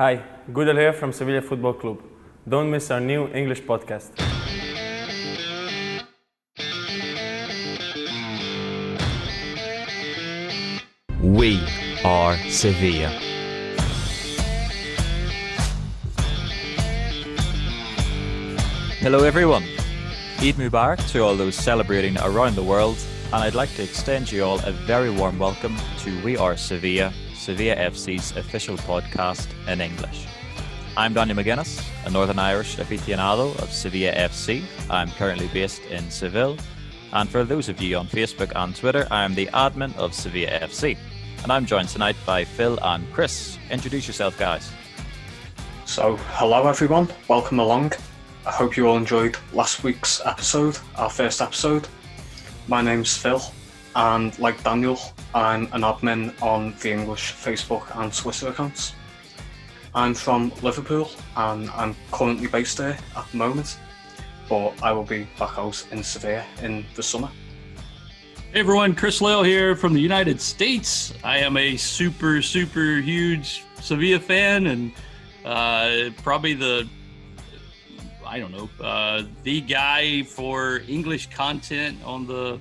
Hi, Gudelj here from Sevilla Football Club. Don't miss our new English podcast. We are Sevilla. Hello, everyone. Eid Mubarak to all those celebrating around the world, and I'd like to extend you all a very warm welcome to We Are Sevilla, Sevilla FC's official podcast in English. I'm Daniel McGuinness, a Northern Irish aficionado of Sevilla FC. I'm currently based in Seville, and for those of you on Facebook and Twitter, I am the admin of Sevilla FC. And I'm joined tonight by Phil and Chris. Introduce yourself, guys. So, hello everyone, welcome along. I hope you all enjoyed last week's episode, our first episode. My name's Phil, and like Daniel, I'm an admin on the English Facebook and Twitter accounts. I'm from Liverpool and I'm currently based there at the moment, but I will be back out in Sevilla in the summer. Hey everyone, Chris Lale here from the United States. I am a super, super huge Sevilla fan and uh, probably the, I don't know, uh, the guy for English content on the,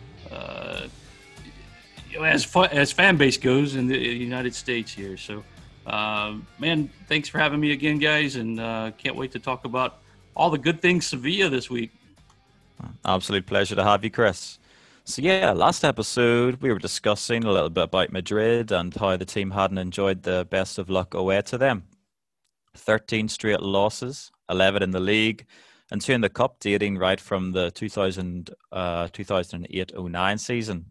as, fa- as fan base goes in the United States here. So, uh, man, thanks for having me again, guys, and uh, can't wait to talk about all the good things Sevilla this week. Absolute pleasure to have you, Chris. So, yeah, last episode we were discussing a little bit about Madrid and how the team hadn't enjoyed the best of luck away to them. 13 straight losses, 11 in the league, and two in the cup, dating right from the 2000, uh, 2008 09 season.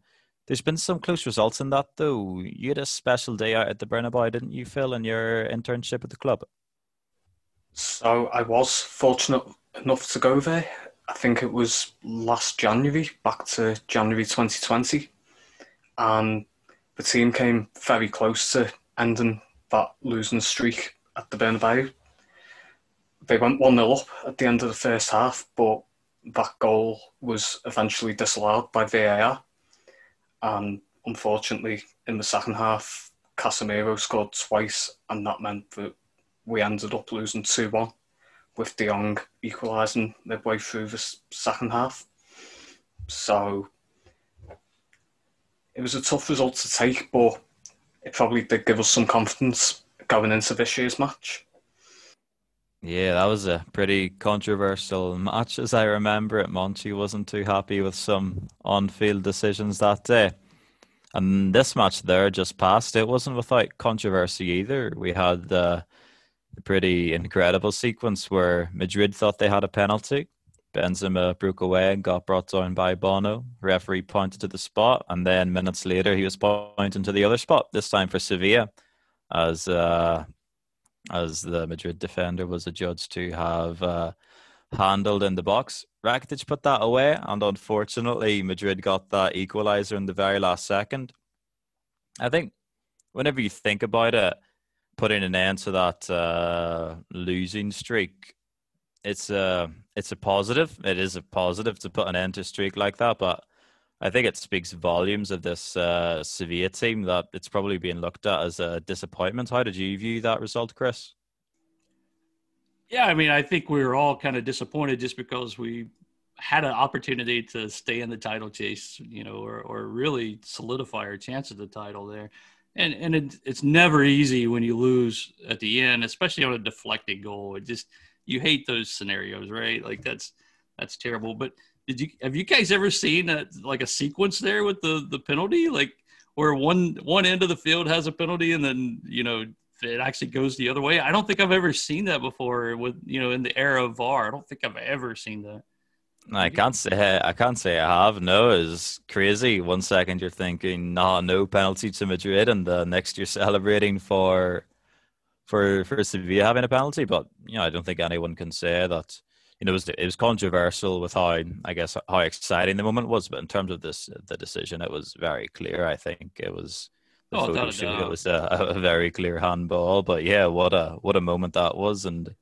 There's been some close results in that, though. You had a special day out at the Bernabeu, didn't you, Phil, in your internship at the club? So, I was fortunate enough to go there. I think it was last January, back to January 2020. And the team came very close to ending that losing streak at the Bernabeu. They went 1 0 up at the end of the first half, but that goal was eventually disallowed by VAR. And unfortunately, in the second half, Casemiro scored twice, and that meant that we ended up losing 2 1 with De Jong equalising midway through the second half. So it was a tough result to take, but it probably did give us some confidence going into this year's match. Yeah, that was a pretty controversial match, as I remember it. Monchi wasn't too happy with some on-field decisions that day. And this match there just passed. It wasn't without controversy either. We had uh, a pretty incredible sequence where Madrid thought they had a penalty. Benzema broke away and got brought down by Bono. Referee pointed to the spot, and then minutes later he was pointing to the other spot. This time for Sevilla, as uh, as the Madrid defender was adjudged to have uh, handled in the box. Rakitic put that away, and unfortunately, Madrid got that equaliser in the very last second. I think whenever you think about it, putting an end to that uh, losing streak, it's a it's a positive. It is a positive to put an end to a streak like that, but I think it speaks volumes of this uh, Sevilla team that it's probably being looked at as a disappointment. How did you view that result, Chris? Yeah, I mean, I think we were all kind of disappointed just because we had an opportunity to stay in the title chase, you know, or, or really solidify our chance of the title there. And and it, it's never easy when you lose at the end, especially on a deflected goal. It just you hate those scenarios, right? Like that's that's terrible. But did you have you guys ever seen a, like a sequence there with the the penalty, like where one one end of the field has a penalty and then you know it actually goes the other way? I don't think I've ever seen that before. With you know in the era of VAR, I don't think I've ever seen that. I can't say I can't say I have. No, it's crazy. One second you're thinking, nah, no penalty to Madrid, and the next you're celebrating for for for Sevilla having a penalty. But you know, I don't think anyone can say that. You know, it was it was controversial with how I guess how exciting the moment was, but in terms of this the decision, it was very clear. I think it was. The Oh, photo a it was a, a very clear handball, but yeah, what a what a moment that was, and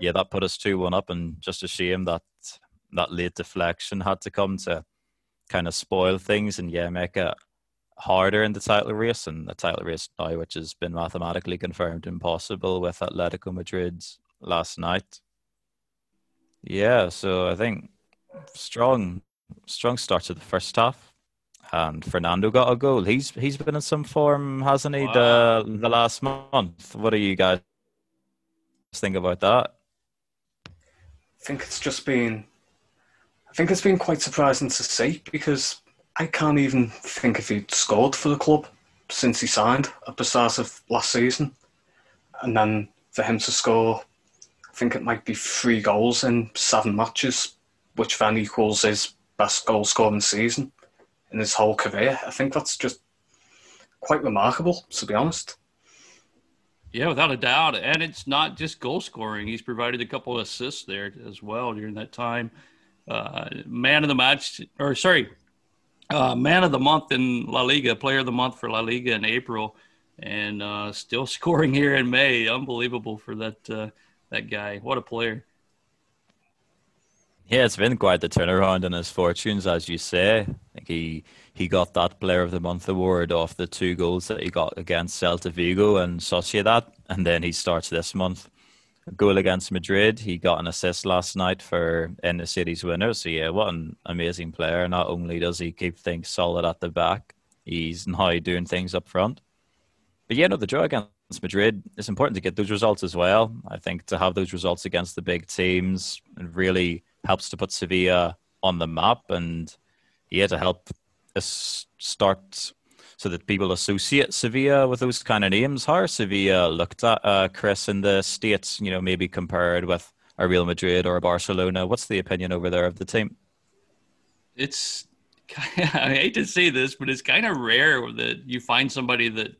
yeah, that put us two one up, and just a shame that that late deflection had to come to kind of spoil things and yeah, make it harder in the title race, and the title race now, which has been mathematically confirmed impossible with Atletico Madrid last night. Yeah, so I think strong, strong start to the first half, and Fernando got a goal. He's he's been in some form, hasn't he? Wow. The the last month. What do you guys think about that? I think it's just been, I think it's been quite surprising to see because I can't even think if he'd scored for the club since he signed at the start of last season, and then for him to score think it might be three goals in seven matches, which then equals his best goal scoring season in his whole career. I think that's just quite remarkable, to be honest. Yeah, without a doubt. And it's not just goal scoring. He's provided a couple of assists there as well during that time. Uh, man of the match, or sorry, uh, man of the month in La Liga, player of the month for La Liga in April, and uh, still scoring here in May. Unbelievable for that uh, that guy. What a player. Yeah, it's been quite the turnaround in his fortunes, as you say. I think he he got that Player of the Month award off the two goals that he got against Celta Vigo and Sociedad, and then he starts this month. A goal against Madrid. He got an assist last night for in the city's winner. So yeah, what an amazing player! Not only does he keep things solid at the back, he's now doing things up front. But yeah, no, the draw against Madrid, it's important to get those results as well. I think to have those results against the big teams really helps to put Sevilla on the map and yeah, to help us start so that people associate Sevilla with those kind of names. How are Sevilla looked at, uh, Chris, in the States, you know, maybe compared with a Real Madrid or a Barcelona? What's the opinion over there of the team? It's, I hate to say this, but it's kind of rare that you find somebody that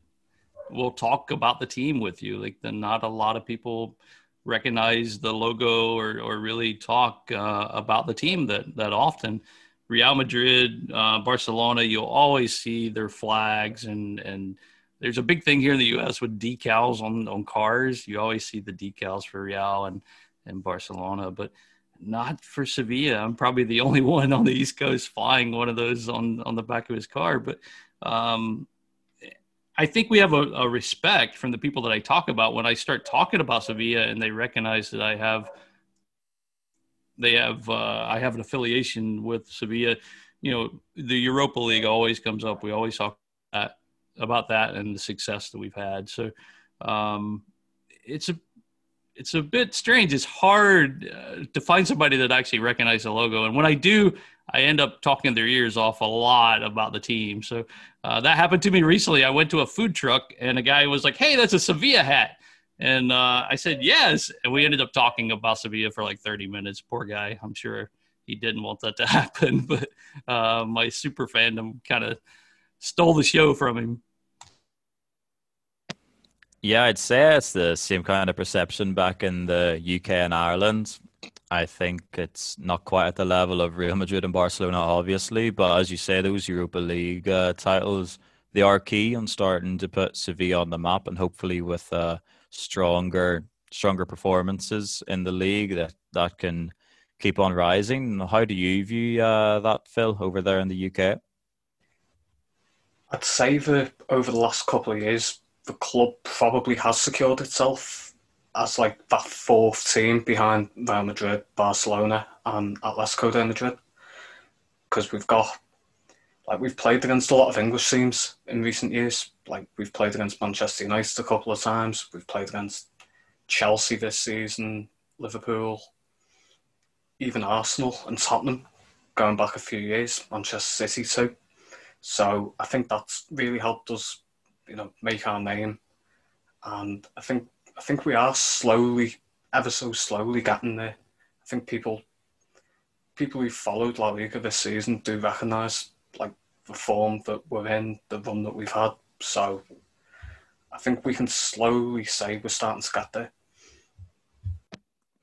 will talk about the team with you. Like, then not a lot of people recognize the logo or, or really talk uh, about the team that that often. Real Madrid, uh, Barcelona, you'll always see their flags and and there's a big thing here in the U.S. with decals on on cars. You always see the decals for Real and and Barcelona, but not for Sevilla. I'm probably the only one on the East Coast flying one of those on on the back of his car, but um, I think we have a, a, respect from the people that I talk about when I start talking about Sevilla and they recognize that I have they have uh, I have an affiliation with Sevilla. You know, the Europa League always comes up. We always talk about that and the success that we've had. So um, it's a it's a bit strange. It's hard uh, to find somebody that actually recognizes the logo. And when I do, I end up talking their ears off a lot about the team. So uh, that happened to me recently. I went to a food truck and a guy was like, "Hey, that's a Sevilla hat," and uh, I said yes, and we ended up talking about Sevilla for like 30 minutes. Poor guy. I'm sure he didn't want that to happen, but uh, my super fandom kind of stole the show from him. Yeah, I'd say it's the same kind of perception back in the UK and Ireland. I think it's not quite at the level of Real Madrid and Barcelona, obviously, but as you say, those Europa League uh, titles they are key on starting to put Sevilla on the map, and hopefully with uh, stronger stronger performances in the league that that can keep on rising. How do you view uh, that, Phil, over there in the UK? I'd say that over the last couple of years, the club probably has secured itself as like that fourth team behind Real Madrid, Barcelona, and Atletico de Madrid, because we've got like we've played against a lot of English teams in recent years. Like we've played against Manchester United a couple of times. We've played against Chelsea this season, Liverpool, even Arsenal and Tottenham, going back a few years, Manchester City too. So I think that's really helped us, you know, make our name. And I think I think we are slowly, ever so slowly getting there. I think people people who followed La Liga this season do recognise like the form that we're in, the run that we've had. So I think we can slowly say we're starting to get there.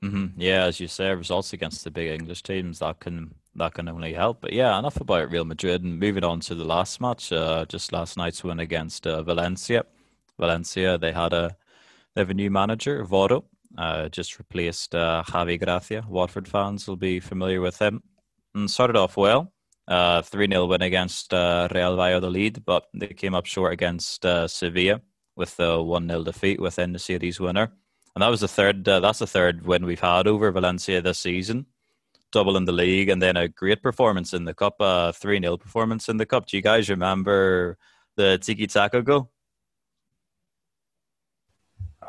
Mm-hmm. Yeah, as you say, results against the big English teams that can that can only help. But yeah, enough about Real Madrid and moving on to the last match. Uh, just last night's win against uh, Valencia. Valencia, they had a they have a new manager, Voro, uh, just replaced uh, Javi Gracia. Watford fans will be familiar with him. And started off well. uh, 3 0 win against uh, Real Valladolid, but they came up short against Sevilla with a 1 0 defeat within the series winner. And that was the third, uh, that's the third win we've had over Valencia this season. Double in the league and then a great performance in the cup, a 3 0 performance in the cup. Do you guys remember the Tiki Taka goal?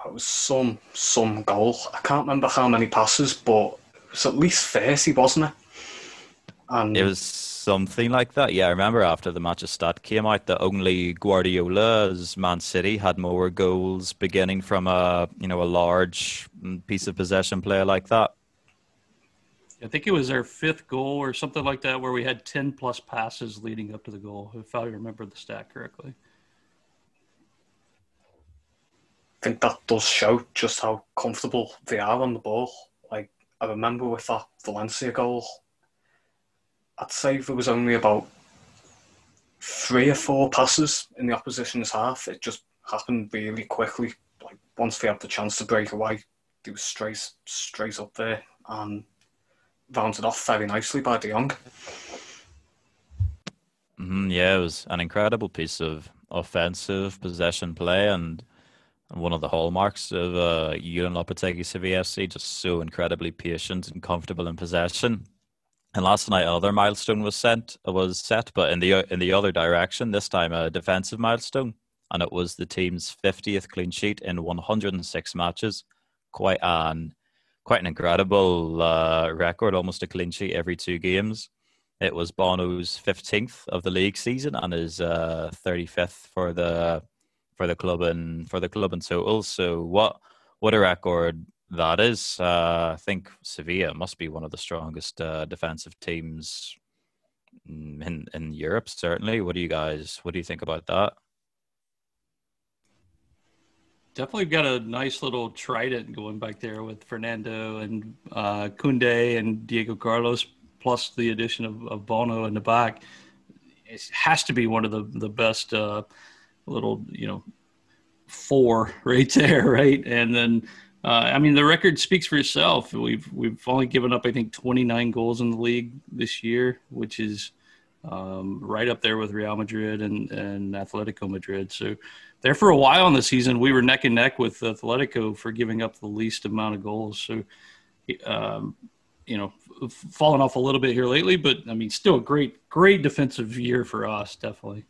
It was some some goal. I can't remember how many passes, but it was at least thirty, wasn't it? And it was something like that. Yeah, I remember after the match of stat came out that only Guardiola's Man City had more goals beginning from a you know a large mm, piece of possession play like that. I think it was our fifth goal or something like that, where we had ten plus passes leading up to the goal, if I remember the stat correctly. I think that does show just how comfortable they are on the ball. Like I remember with that Valencia goal, I'd say there was only about three or four passes in the opposition's half. It just happened really quickly. Like once they had the chance to break away, they were straight straight up there and rounded off very nicely by De Jong. Mm-hmm, yeah, it was an incredible piece of offensive possession play and one of the hallmarks of uh, Julen Lopetegui CVFC, just so incredibly patient and comfortable in possession. And last night, another milestone was sent was set, but in the in the other direction. This time, a defensive milestone, and it was the team's 50th clean sheet in 106 matches. Quite an quite an incredible uh, record, almost a clean sheet every two games. It was Bono's 15th of the league season and his uh, 35th for the for the club and for the club in total. So what what a record that is. Uh, I think Sevilla must be one of the strongest uh, defensive teams in in Europe. Certainly. What do you guys? What do you think about that? Definitely got a nice little trident going back there with Fernando and uh, Koundé and Diego Carlos, plus the addition of, of Bono in the back. It has to be one of the the best uh, little you know four right there, right? And then uh, I mean the record speaks for itself. We've we've only given up I think 29 goals in the league this year, which is um, right up there with Real Madrid and and Atletico Madrid. So there for a while in the season we were neck and neck with Atletico for giving up the least amount of goals. So. Um, you know, fallen off a little bit here lately, but I mean, still a great, great defensive year for us, definitely.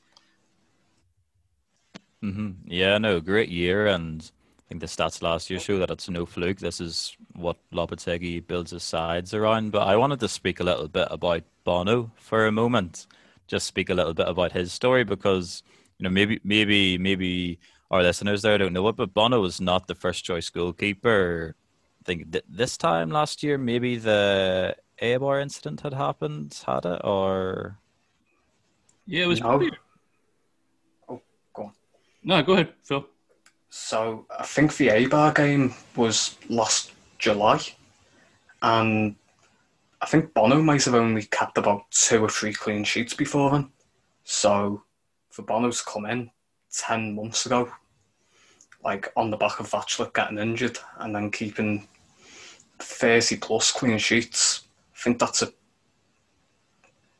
Mm-hmm. Yeah, no, great year, and I think the stats last year show that it's no fluke. This is what Lopetegui builds his sides around. But I wanted to speak a little bit about Bono for a moment. Just speak a little bit about his story because you know maybe maybe maybe our listeners there don't know it, but Bono was not the first choice goalkeeper. I think th- this time last year, maybe the Eibar incident had happened, had it, or yeah, it was no. probably Oh, go on. no, go ahead, Phil. So I think the Eibar game was last July, and I think Bono might have only kept about two or three clean sheets before then. So for Bono to come in ten months ago, like on the back of Vaclik getting injured and then keeping thirty plus clean sheets, I think that's a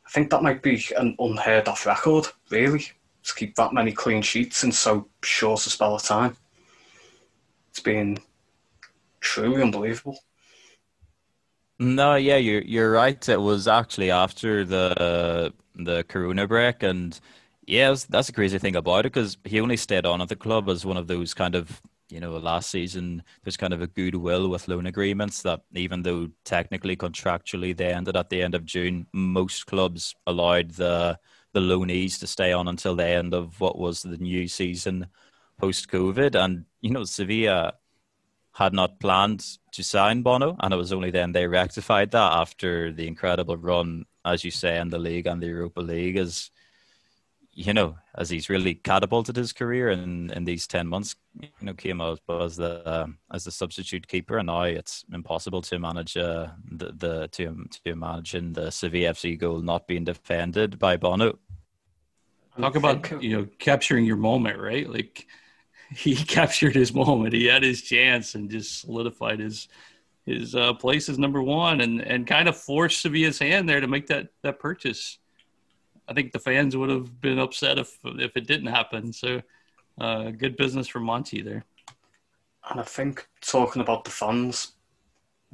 I think that might be an unheard of record, really to keep that many clean sheets in so short a spell of time. It's been truly unbelievable. No, yeah, you're you're right. It was actually after the the Corona break, and yeah, that's the crazy thing about it because he only stayed on at the club as one of those kind of you know last season. There's kind of a goodwill with loan agreements that even though technically contractually they ended at the end of June, most clubs allowed the the loanees to stay on until the end of what was the new season post COVID. And, you know, Sevilla had not planned to sign Bono, and it was only then they rectified that after the incredible run, as you say, in the league and the Europa League, as you know, as he's really catapulted his career in, in these ten months, you know, came out as the uh, as the substitute keeper, and now it's impossible to manage uh, the the to to imagine the Sevilla FC goal not being defended by Bono. Talk about you know capturing your moment, right? Like he captured his moment. He had his chance and just solidified his his uh, place as number one, and and kind of forced Sevilla's hand there to make that that purchase. I think the fans would have been upset if if it didn't happen. So, uh, good business for Monchi there. And I think talking about the fans,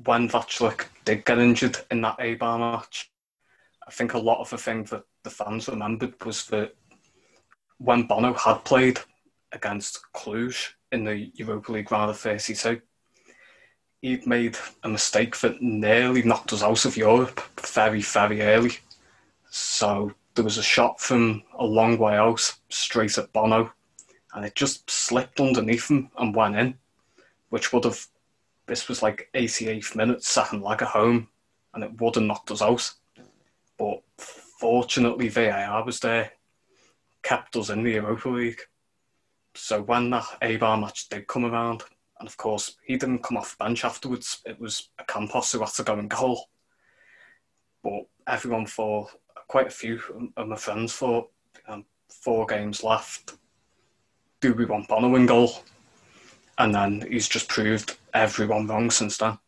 when Vaclik did get injured in that Eibar match, I think a lot of the thing that the fans remembered was that when Bono had played against Cluj in the Europa League round of 32, he'd made a mistake that nearly knocked us out of Europe very, very early. So there was a shot from a long way out, straight at Bono, and it just slipped underneath him and went in, which would have, this was like 88th minute, second leg at home, and it would have knocked us out. But fortunately, VAR was there, kept us in the Europa League. So when that Eibar match did come around, and of course, he didn't come off the bench afterwards. It was Ocampos who had to go and goal. But everyone thought, quite a few of my friends thought, um, four games left. Do we want Bono in goal? And then he's just proved everyone wrong since then.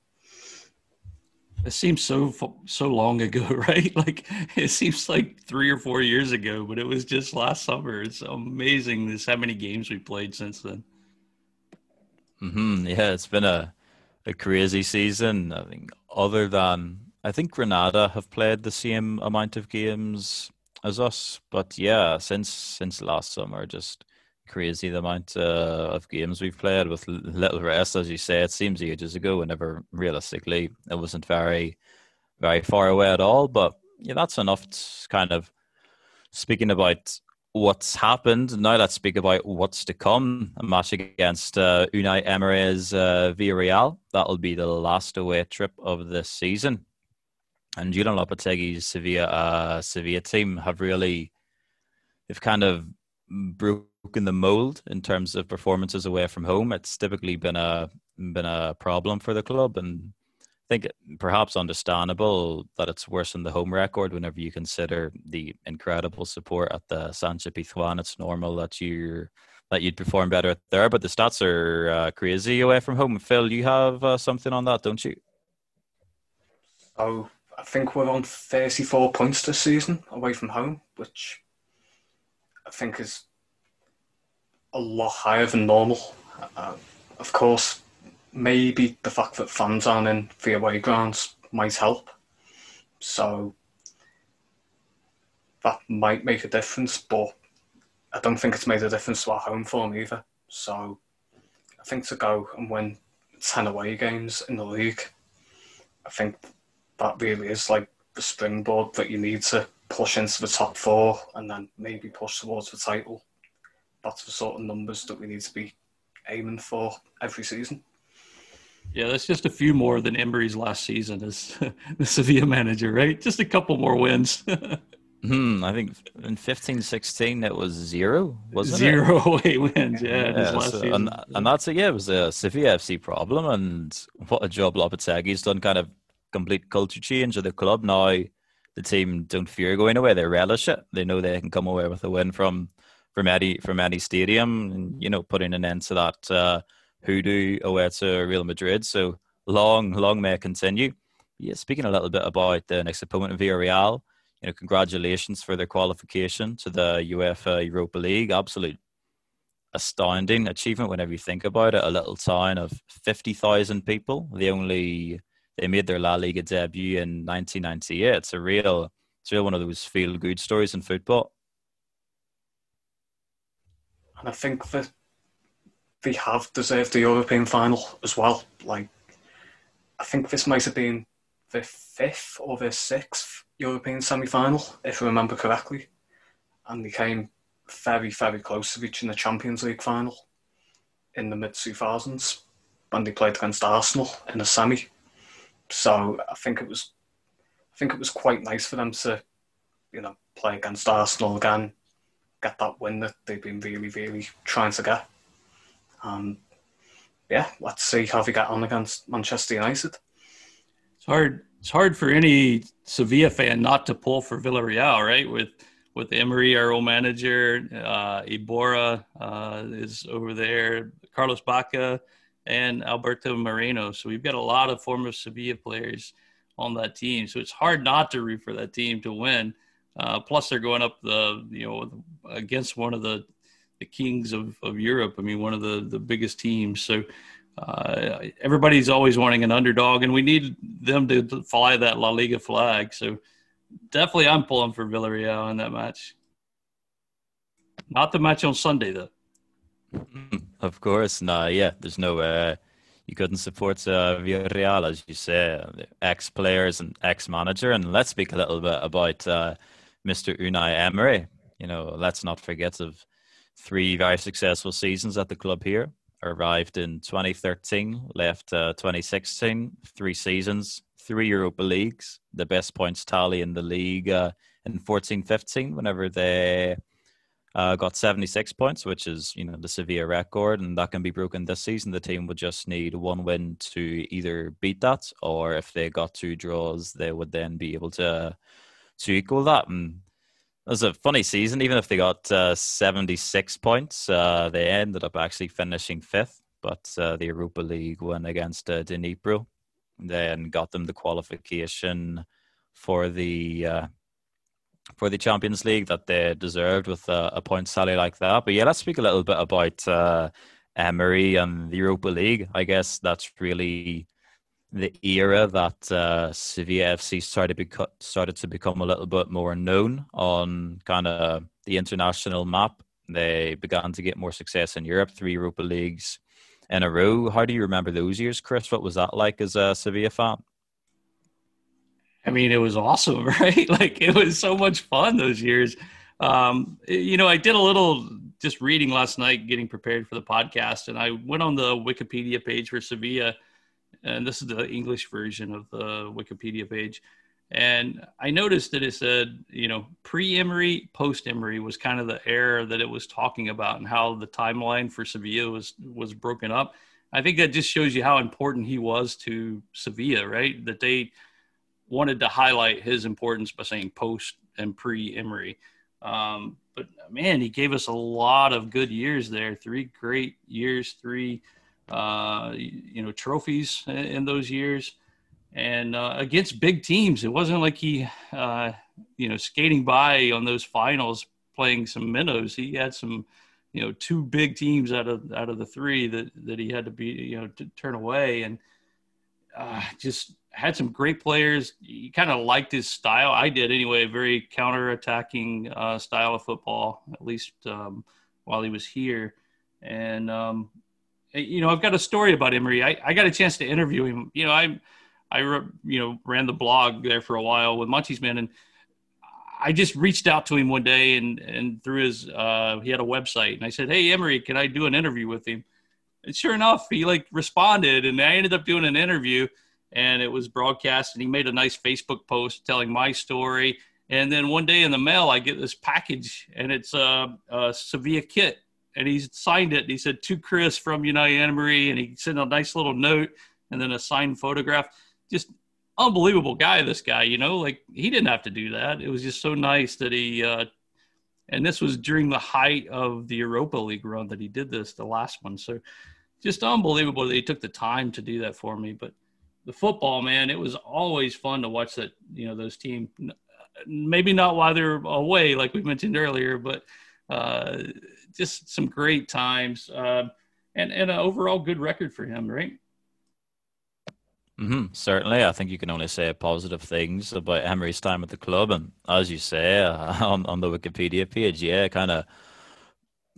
It seems so so long ago, right? Like it seems like three or four years ago, but it was just last summer. It's amazing this how many games we played since then. Mm-hmm. Yeah, it's been a a crazy season. I think other than I think Granada have played the same amount of games as us, but yeah, since since last summer, just crazy the amount uh, of games we've played with little rest. As you say, it seems ages ago. Whenever realistically, it wasn't very very far away at all. But yeah, that's enough. Kind of speaking about what's happened. Now let's speak about what's to come. A match against uh, Unai Emery's uh, Villarreal. That'll be the last away trip of this season. And Julen Lopetegui's Sevilla uh, Sevilla team have really, they've kind of broken the mold in terms of performances away from home. It's typically been a been a problem for the club, and I think perhaps understandable that it's worse than the home record whenever you consider the incredible support at the Sánchez Pizjuán. It's normal that you that you'd perform better there, but the stats are uh, crazy away from home. Phil, you have uh, something on that, don't you? Oh, I think we're on 34 points this season away from home, which I think is a lot higher than normal. Uh, of course, maybe the fact that fans aren't in the away grounds might help. So that might make a difference, but I don't think it's made a difference to our home form either. So I think to go and win 10 away games in the league, I think that really is like the springboard that you need to push into the top four and then maybe push towards the title. That's the sort of numbers that we need to be aiming for every season. Yeah, that's just a few more than Emery's last season as the Sevilla manager, right? Just a couple more wins. hmm, I think in 15 16 it was zero, wasn't zero it? away wins, yeah. yeah so, and, and, that's it, yeah, it was a Sevilla FC problem. And what a job Lopetegui's done, kind of complete culture change of the club. Now the team don't fear going away, they relish it. They know they can come away with a win from from Eddie from Eddie Stadium and, you know, putting an end to that. Uh, hoodoo away to Real Madrid. So long, long may it continue. Yeah, speaking a little bit about the next opponent, Villarreal. You know, congratulations for their qualification to the UEFA Europa League. Absolute astounding achievement whenever you think about it. A little town of fifty thousand people. They only they made their La Liga debut in 1998. It's a real, it's real one of those feel good stories in football. And I think that they have deserved the European final as well. Like, I think this might have been the fifth or the sixth European semi final, if I remember correctly. And they came very, very close to reaching the Champions League final in the mid 2000s when they played against Arsenal in a semi. So I think it was, I think it was quite nice for them to, you know, play against Arsenal again, get that win that they've been really, really trying to get. Um, yeah, let's see how we get on against Manchester United. It's hard. It's hard for any Sevilla fan not to pull for Villarreal, right? With with Emery, our old manager, uh, Iborra uh, is over there, Carlos Bacca, and Alberto Moreno. So we've got a lot of former Sevilla players on that team. So it's hard not to root for that team to win. Uh, plus, they're going up the you know against one of the the kings of, of Europe. I mean, one of the the biggest teams. So uh, everybody's always wanting an underdog, and we need them to fly that La Liga flag. So definitely, I'm pulling for Villarreal in that match. Not the match on Sunday, though. Of course, no, yeah. There's no uh, you couldn't support uh, Villarreal, as you say, ex players and ex manager. And let's speak a little bit about uh, Mr. Unai Emery. You know, let's not forget of three very successful seasons at the club here. Arrived in 2013, left uh, 2016, three seasons, three Europa Leagues, the best points tally in the league uh, in 14 15, whenever they uh, got 76 points, which is you know the Sevilla record, and that can be broken this season. The team would just need one win to either beat that, or if they got two draws, they would then be able to to equal that. And it was a funny season. Even if they got uh, 76 points, uh, they ended up actually finishing fifth. But uh, the Europa League won against uh, Dnipro, then got them the qualification for the uh, for the Champions League that they deserved with a, a point tally like that. But yeah, let's speak a little bit about uh, Emery and the Europa League. I guess that's really the era that uh, Sevilla FC started, beco- started to become a little bit more known on kind of the international map. They began to get more success in Europe, three Europa Leagues in a row. How do you remember those years, Chris? What was that like as a Sevilla fan? I mean, it was awesome, right? Like it was so much fun those years. Um, you know, I did a little just reading last night, getting prepared for the podcast, and I went on the Wikipedia page for Sevilla, and this is the English version of the Wikipedia page. And I noticed that it said, you know, pre Emery, post Emery was kind of the era that it was talking about and how the timeline for Sevilla was was broken up. I think that just shows you how important he was to Sevilla, right? That they wanted to highlight his importance by saying post and pre Emery. Um, but man, he gave us a lot of good years there. Three great years, three uh, you know trophies in those years, and uh, against big teams. It wasn't like he uh, you know skating by on those finals playing some minnows. He had some you know two big teams out of out of the three that that he had to be you know to turn away and uh, just had some great players. You kind of liked his style. I did anyway. Very counter-attacking uh, style of football, at least um, while he was here. And um, you know, I've got a story about Emery. I, I got a chance to interview him. You know, I I you know ran the blog there for a while with Monty's Men, and I just reached out to him one day and and through his uh, he had a website, and I said, "Hey Emery, can I do an interview with him?" And sure enough, he like responded, and I ended up doing an interview and it was broadcast and he made a nice facebook post telling my story and then one day in the mail i get this package and it's a, a sevilla kit and he signed it and he said to chris from Unai Emery and he sent a nice little note and then a signed photograph just unbelievable guy this guy you know like he didn't have to do that it was just so nice that he uh, and this was during the height of the europa league run that he did this the last one so just unbelievable that he took the time to do that for me but the football, man, it was always fun to watch that. You know, those teams. Maybe not while they're away, like we mentioned earlier, but uh, just some great times uh, and and an overall good record for him, right? Mm-hmm. Certainly, I think you can only say positive things about Emery's time at the club, and as you say uh, on on the Wikipedia page, yeah, kind of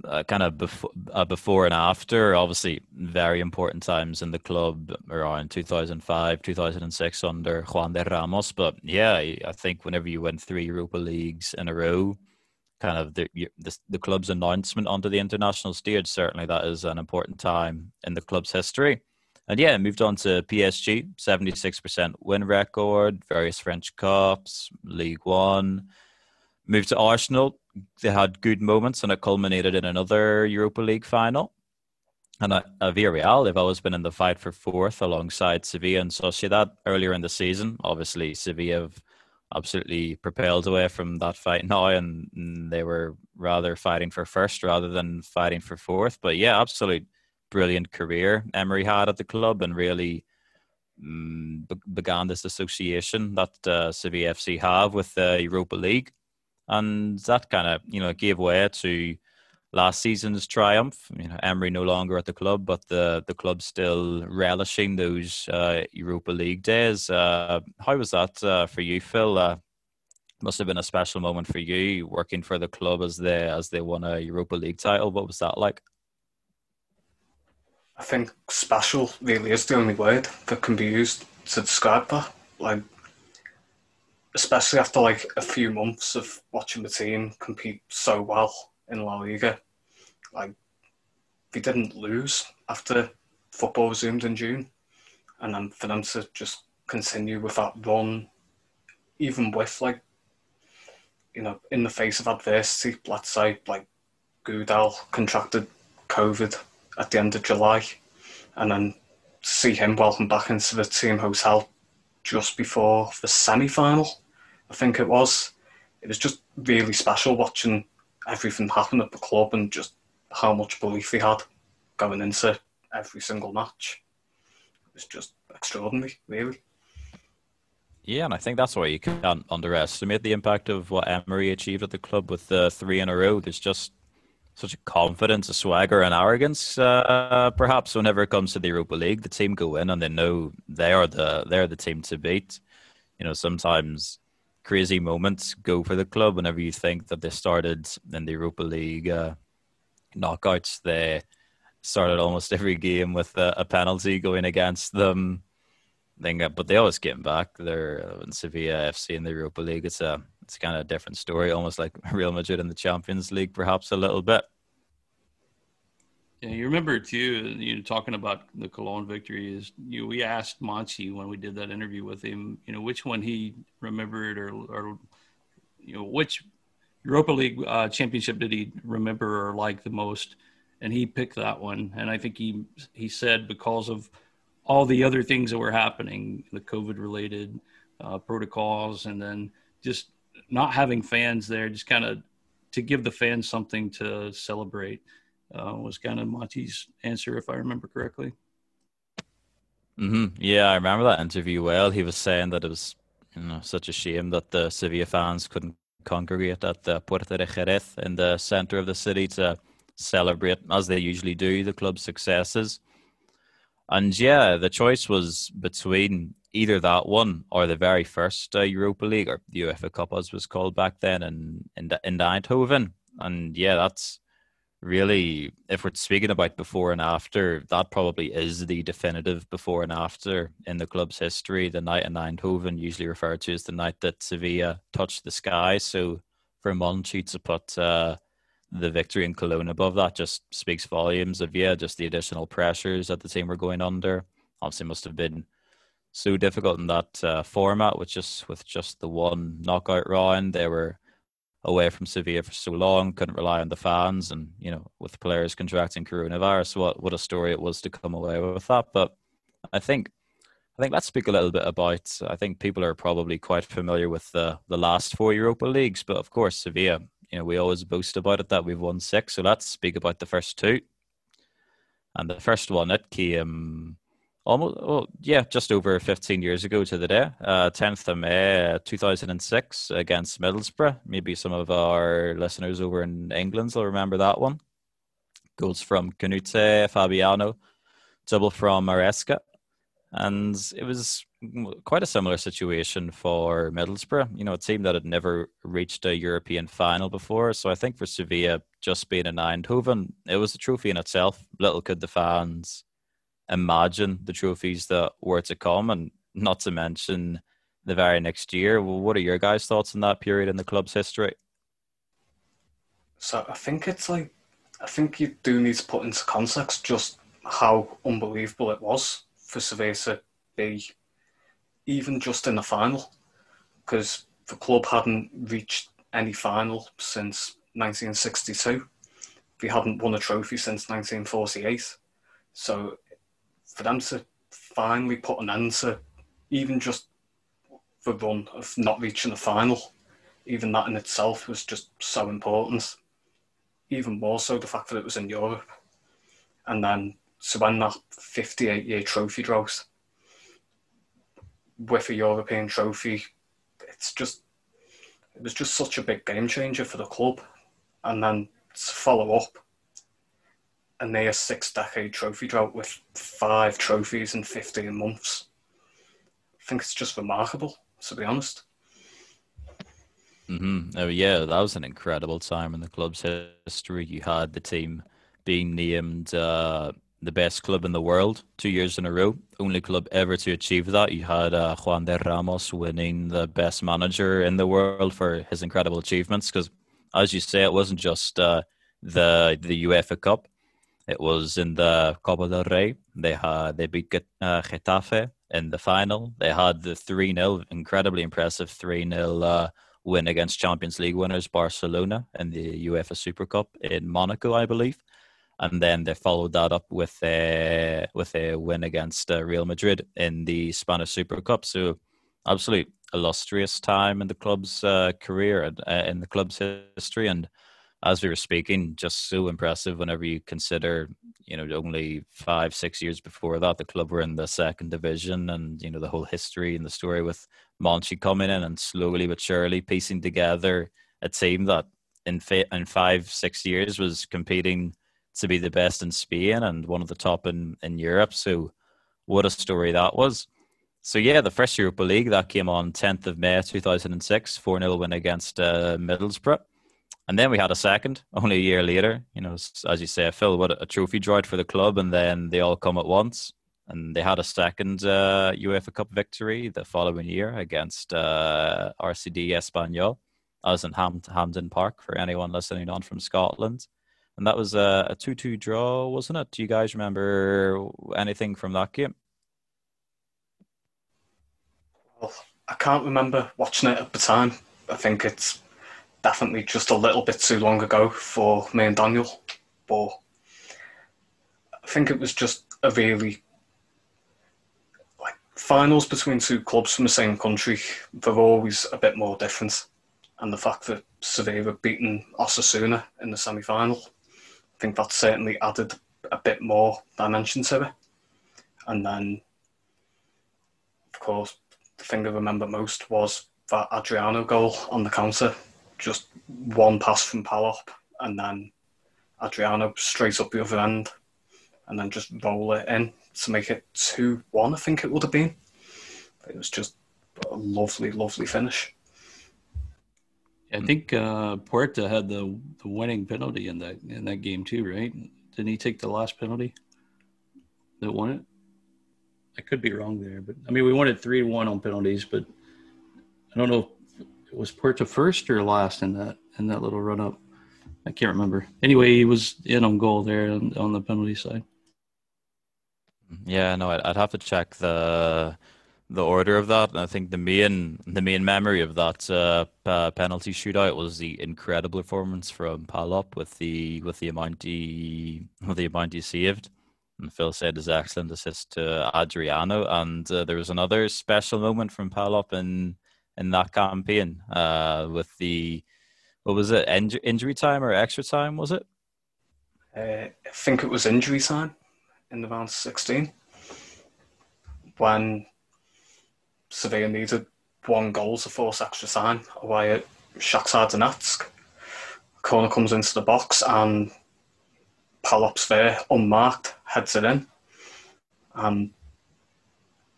uh, kind of before, uh, before and after, obviously very important times in the club around 2005, 2006 under Juande Ramos. But yeah, I think whenever you win three Europa Leagues in a row, kind of the, the, the club's announcement onto the international stage, certainly that is an important time in the club's history. And yeah, moved on to PSG, 76% win record, various French Cups, League One. Moved to Arsenal, they had good moments and it culminated in another Europa League final. And at, at Villarreal, they've always been in the fight for fourth alongside Sevilla and Sociedad earlier in the season. Obviously, Sevilla have absolutely propelled away from that fight now, and they were rather fighting for first rather than fighting for fourth. But yeah, absolute brilliant career Emery had at the club and really um, began this association that uh, Sevilla FC have with the Europa League and that kind of you know gave way to last season's triumph. You know, Emery no longer at the club, but the the club still relishing those uh, Europa League days. Uh, how was that uh, for you, Phil? Uh, must have been a special moment for you working for the club as they as they won a Europa League title. What was that like? I think special really is the only word that can be used to describe that. Like, especially after like a few months of watching the team compete so well in La Liga. Like, they didn't lose after football resumed in June, and then for them to just continue with that run, even with like, you know, in the face of adversity, let's say like Gudelj contracted COVID at the end of July, and then see him welcome back into the team hotel just before the semi final, I think it was. It was just really special watching everything happened at the club and just how much belief he had going into every single match. It was just extraordinary, really. Yeah, and I think that's why you can't underestimate the impact of what Emery achieved at the club with the three in a row. There's just such a confidence, a swagger, and arrogance. Uh, perhaps whenever it comes to the Europa League, the team go in and they know they are the they're the team to beat. You know, sometimes crazy moments go for the club whenever you think that they started in the Europa League uh, knockouts. They started almost every game with a, a penalty going against them. Thing, but they always get back. They're uh, in Sevilla FC in the Europa League. It's a it's kind of a different story, almost like Real Madrid in the Champions League, perhaps a little bit. Yeah, you remember too. You know, talking about the Cologne victory is you. Know, we asked Monchi when we did that interview with him. You know, which one he remembered, or, or you know, which Europa League uh, championship did he remember or like the most? And he picked that one. And I think he he said because of all the other things that were happening, the COVID related uh, protocols, and then just not having fans there, just kind of to give the fans something to celebrate uh, was kind of Monchi's answer, if I remember correctly. Mm-hmm. Yeah, I remember that interview well. He was saying that it was you know such a shame that the Sevilla fans couldn't congregate at the Puerta de Jerez in the center of the city to celebrate, as they usually do, the club's successes. And yeah, the choice was between either that one or the very first uh, Europa League or the UEFA Cup, as was called back then, in in, in Eindhoven. And yeah, that's really, if we're speaking about before and after, that probably is the definitive before and after in the club's history. The night in Eindhoven, usually referred to as the night that Sevilla touched the sky. So for Monchi to put uh, the victory in Cologne above that just speaks volumes of, yeah, just the additional pressures that the team were going under. Obviously, must have been so difficult in that uh, format with just with just the one knockout round. They were away from Sevilla for so long, couldn't rely on the fans, and you know, with players contracting coronavirus, what what a story it was to come away with that. But I think I think let's speak a little bit about. I think people are probably quite familiar with the the last four Europa leagues, but of course Sevilla. You know, we always boast about it that we've won six. So let's speak about the first two. And the first one it came almost well, yeah, just over 15 years ago to the day, uh, 10th of May 2006 against Middlesbrough. Maybe some of our listeners over in England will remember that one. Goals from Kanouté, Fabiano, double from Maresca. And it was quite a similar situation for Middlesbrough, you know, a team that had never reached a European final before. So I think for Sevilla, just being in Eindhoven, it was a trophy in itself. Little could the fans imagine the trophies that were to come, and not to mention the very next year. Well, what are your guys' thoughts on that period in the club's history? So I think it's like I think you do need to put into context just how unbelievable it was for Sevilla to be even just in the final, because the club hadn't reached any final since 1962. We hadn't won a trophy since 1948. So for them to finally put an end to even just the run of not reaching the final, even that in itself was just so important. Even more so the fact that it was in Europe. And then to win that 58 year trophy drought with a European trophy, it's just it was just such a big game changer for the club. And then to follow up a near six decade trophy drought with five trophies in 15 months. I think it's just remarkable, to be honest. Mm-hmm. Oh, yeah, that was an incredible time in the club's history. You had the team being named uh, the best club in the world two years in a row. Only club ever to achieve that. You had uh, Juande Ramos winning the best manager in the world for his incredible achievements. Because, as you say, it wasn't just uh, the the UEFA Cup. It was in the Copa del Rey. They had they beat uh, Getafe in the final. They had the three 0 incredibly impressive three 0 uh, win against Champions League winners Barcelona in the UEFA Super Cup in Monaco, I believe and then they followed that up with a with a win against uh, Real Madrid in the Spanish Super Cup. So, absolute illustrious time in the club's uh, career and uh, in the club's history. And as we were speaking, just so impressive. Whenever you consider, you know, only five six years before that, the club were in the second division, and you know the whole history and the story with Monchi coming in and slowly but surely piecing together a team that in fa- in five six years was competing to be the best in Spain and one of the top in, in Europe. So what a story that was. So yeah, the first Europa League that came on 10th of May 2006, 4-0 win against uh, Middlesbrough. And then we had a second, only a year later. You know, as you say, Phil, what a trophy drought for the club, and then they all come at once. And they had a second uh, UEFA Cup victory the following year against uh, RCD Espanyol, as in Ham- Hampden Park for anyone listening on from Scotland and that was a, a two-two draw, wasn't it? Do you guys remember anything from that game? Well, I can't remember watching it at the time. I think it's definitely just a little bit too long ago for me and Daniel, but I think it was just a really like finals between two clubs from the same country. They're always a bit more different, and the fact that Sevilla beaten Osasuna in the semi-final I think that certainly added a bit more dimension to it. And then, of course, the thing I remember most was that Adriano goal on the counter, just one pass from Palop, and then Adriano straight up the other end, and then just roll it in to make it 2 1, I think it would have been. It was just a lovely, lovely finish. I think uh, Puerta had the, the winning penalty in that in that game too, right? Didn't he take the last penalty that won it? I could be wrong there, but I mean we it three to one on penalties, but I don't know was Puerta first or last in that in that little run up. I can't remember. Anyway, he was in on goal there on, on the penalty side. Yeah, no, I'd, I'd have to check the the order of that. And I think the main the main memory of that uh, uh, penalty shootout was the incredible performance from Palop with the with the amount he with the amount he saved. And Phil said his excellent assist to Adriano, and uh, there was another special moment from Palop in in that campaign uh, with the what was it inj- injury time or extra time was it? Uh, I think it was injury time in the round sixteen when Sevilla needed one goal to force extra time away at Shakhtar Donetsk. Corner comes into the box and Palop's there, unmarked, heads it in and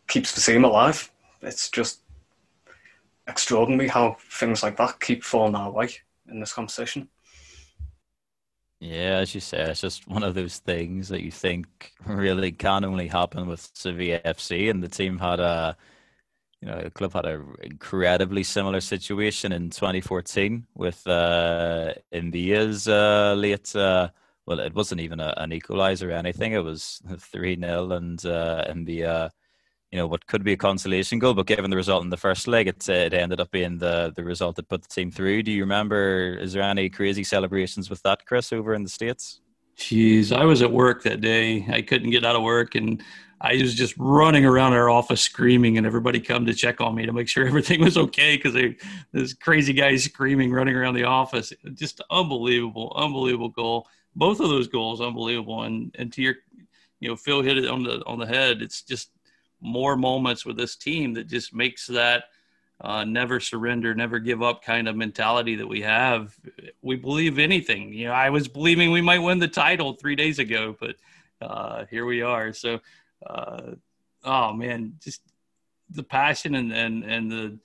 keeps the team alive. It's just extraordinary how things like that keep falling our way in this competition. Yeah, as you say, it's just one of those things that you think really can only happen with Sevilla FC, and the team had a you know, the club had an incredibly similar situation in 2014 with uh, Mbia's uh, late. Uh, well, it wasn't even a, an equaliser or anything. It was 3 0, and uh, Mbia, you know, what could be a consolation goal, but given the result in the first leg, it, uh, it ended up being the, the result that put the team through. Do you remember, is there any crazy celebrations with that, Chris, over in the States? Jeez, I was at work that day. I couldn't get out of work, and I was just running around our office screaming, and everybody come to check on me to make sure everything was okay because this crazy guy screaming, running around the office. Just unbelievable, unbelievable goal. Both of those goals, unbelievable. And and to your, you know, Phil hit it on the on the head. It's just more moments with this team that just makes that uh, never surrender, never give up kind of mentality that we have, we believe anything. You know, I was believing we might win the title three days ago, but uh, here we are. So, uh, oh man, just the passion and, and, and the,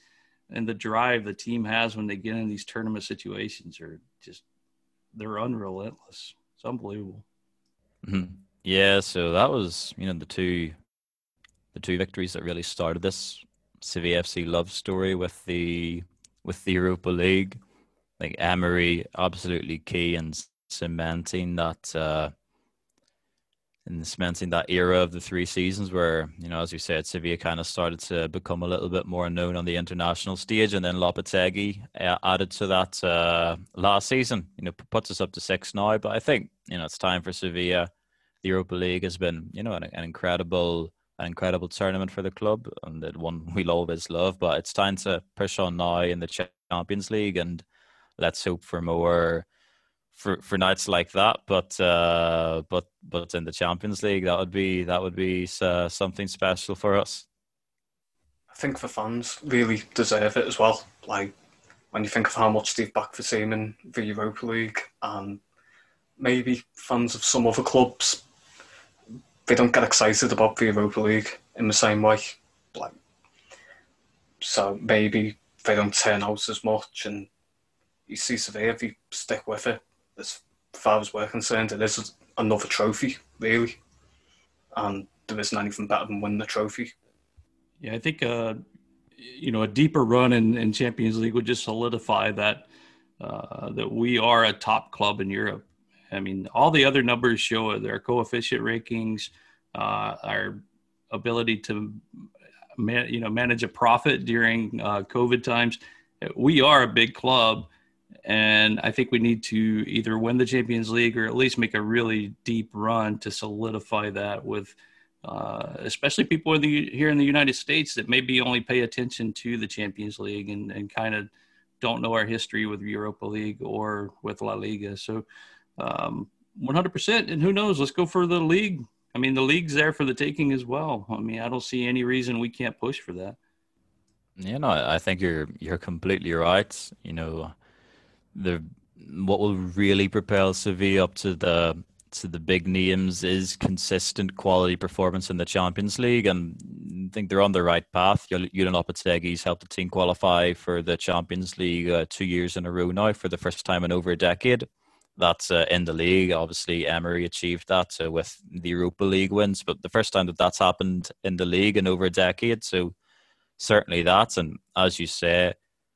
and the drive the team has when they get in these tournament situations are just, they're unrelentless. It's unbelievable. Mm-hmm. Yeah. So that was, you know, the two, the two victories that really started this Sevilla FC love story with the with the Europa League. Like Emery, absolutely key in cementing that uh, in cementing that era of the three seasons where you know, as you said, Sevilla kind of started to become a little bit more known on the international stage, and then Lopetegui uh, added to that uh, last season. You know, puts us up to six now. But I think you know it's time for Sevilla. The Europa League has been you know an, an incredible an incredible tournament for the club and that one we'll always love. But it's time to push on now in the Champions League and let's hope for more for for nights like that. But uh, but but in the Champions League, that would be that would be uh, something special for us. I think the fans really deserve it as well. Like when you think of how much they've backed the team in the Europa League, and maybe fans of some other clubs they don't get excited about the Europa League in the same way. Like, so maybe they don't turn out as much, and you see Sevilla if you stick with it. As far as we're concerned, it is another trophy, really, and there isn't anything better than winning the trophy. Yeah, I think uh, you know a deeper run in, in Champions League would just solidify that uh, that we are a top club in Europe. I mean, all the other numbers show. Their coefficient rankings, uh, our ability to, man, you know, manage a profit during uh, COVID times. We are a big club, and I think we need to either win the Champions League or at least make a really deep run to solidify that with. Uh, especially people in the, here in the United States that maybe only pay attention to the Champions League and, and kind of don't know our history with Europa League or with La Liga. So um, 100%. And who knows? Let's go for the league. I mean, the league's there for the taking as well. I mean, I don't see any reason we can't push for that. Yeah, no, I think you're you're completely right. You know, the what will really propel Sevilla up to the to the big names is consistent quality performance in the Champions League, and I think they're on the right path. Julen Lopetegui's helped the team qualify for the Champions League uh, two years in a row now for the first time in over a decade that's uh, in the league. Obviously, Emery achieved that uh, with the Europa League wins, but the first time that that's happened in the league in over a decade. So certainly that, and as you say,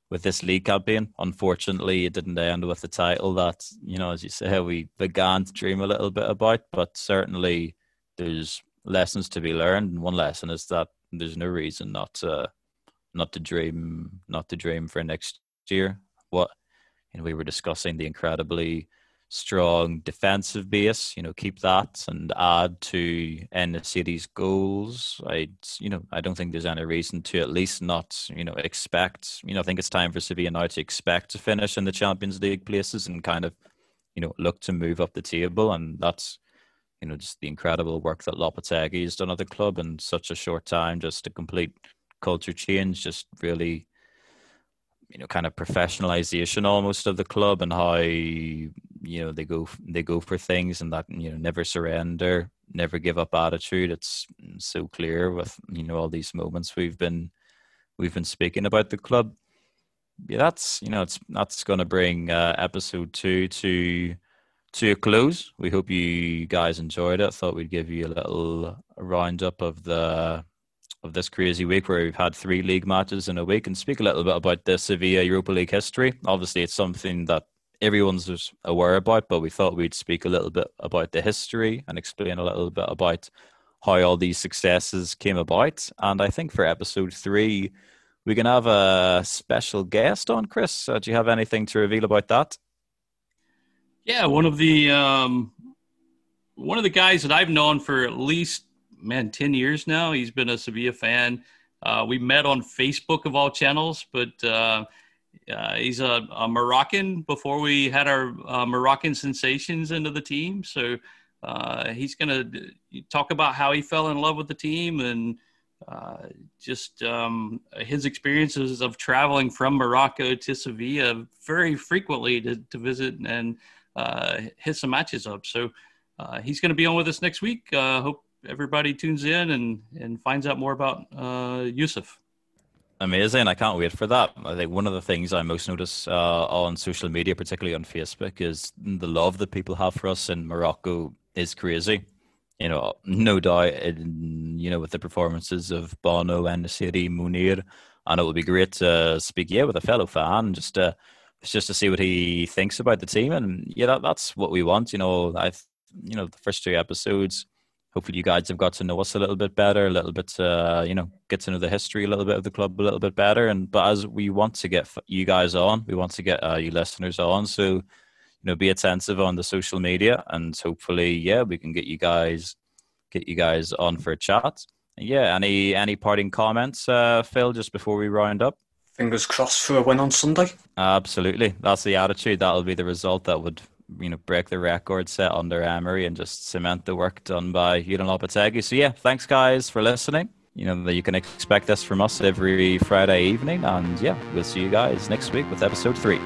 with this league campaign, unfortunately, it didn't end with the title that you know, as you say, we began to dream a little bit about. But certainly, there's lessons to be learned, and one lesson is that there's no reason not to not to dream, not to dream for next year. What know, we were discussing the incredibly strong defensive base, you know, keep that and add to En-Nesyri's goals. I, you know, I don't think there's any reason to at least not, you know, expect. You know, I think it's time for Sevilla now to expect to finish in the Champions League places and kind of, you know, look to move up the table, and that's. You know, just the incredible work that Lopetegui has done at the club in such a short time, just a complete culture change, just really you know kind of professionalization almost of the club and how you know they go they go for things and that you know never surrender never give up attitude. It's so clear with you know all these moments we've been we've been speaking about the club. Yeah that's you know it's that's going to bring uh, episode 2 to to a close. We hope you guys enjoyed it. I thought we'd give you a little roundup of the of this crazy week where we've had three league matches in a week and speak a little bit about the Sevilla Europa League history. Obviously, it's something that everyone's aware about, but we thought we'd speak a little bit about the history and explain a little bit about how all these successes came about. And I think for episode three, we can have a special guest on. Chris, uh, do you have anything to reveal about that? Yeah, one of the um, one of the guys that I've known for at least man, 10 years now. He's been a Sevilla fan. Uh, we met on Facebook of all channels, but uh, uh, he's a, a, Moroccan before we had our uh, Moroccan sensations into the team. So uh, he's going to talk about how he fell in love with the team and uh, just um, his experiences of traveling from Morocco to Sevilla very frequently to, to visit and uh, hit some matches up. So uh, he's going to be on with us next week. Hope everybody tunes in and, and finds out more about Yusuf. Amazing. I can't wait for that. I think one of the things I most notice uh, on social media, particularly on Facebook, is the love that people have for us in Morocco is crazy. You know, no doubt, in, you know, with the performances of Bono En-Nesyri Munir, and it would be great to speak, yeah, with a fellow fan, just to, just to see what he thinks about the team. And yeah, that, that's what we want. You know, I, you know, the first two episodes, hopefully you guys have got to know us a little bit better, a little bit, uh, you know, get to know the history a little bit of the club a little bit better. And but as we want to get you guys on, we want to get uh, you listeners on. So, you know, be attentive on the social media, and hopefully, yeah, we can get you guys get you guys on for a chat. Yeah, any any parting comments, uh, Phil, just before we round up? Fingers crossed for a win on Sunday. Absolutely, that's the attitude. That'll be the result that would you know break the record set under Emery and just cement the work done by Julen Lopetegui. So yeah, thanks guys for listening. You know that you can expect this from us every Friday evening, and yeah, we'll see you guys next week with episode three.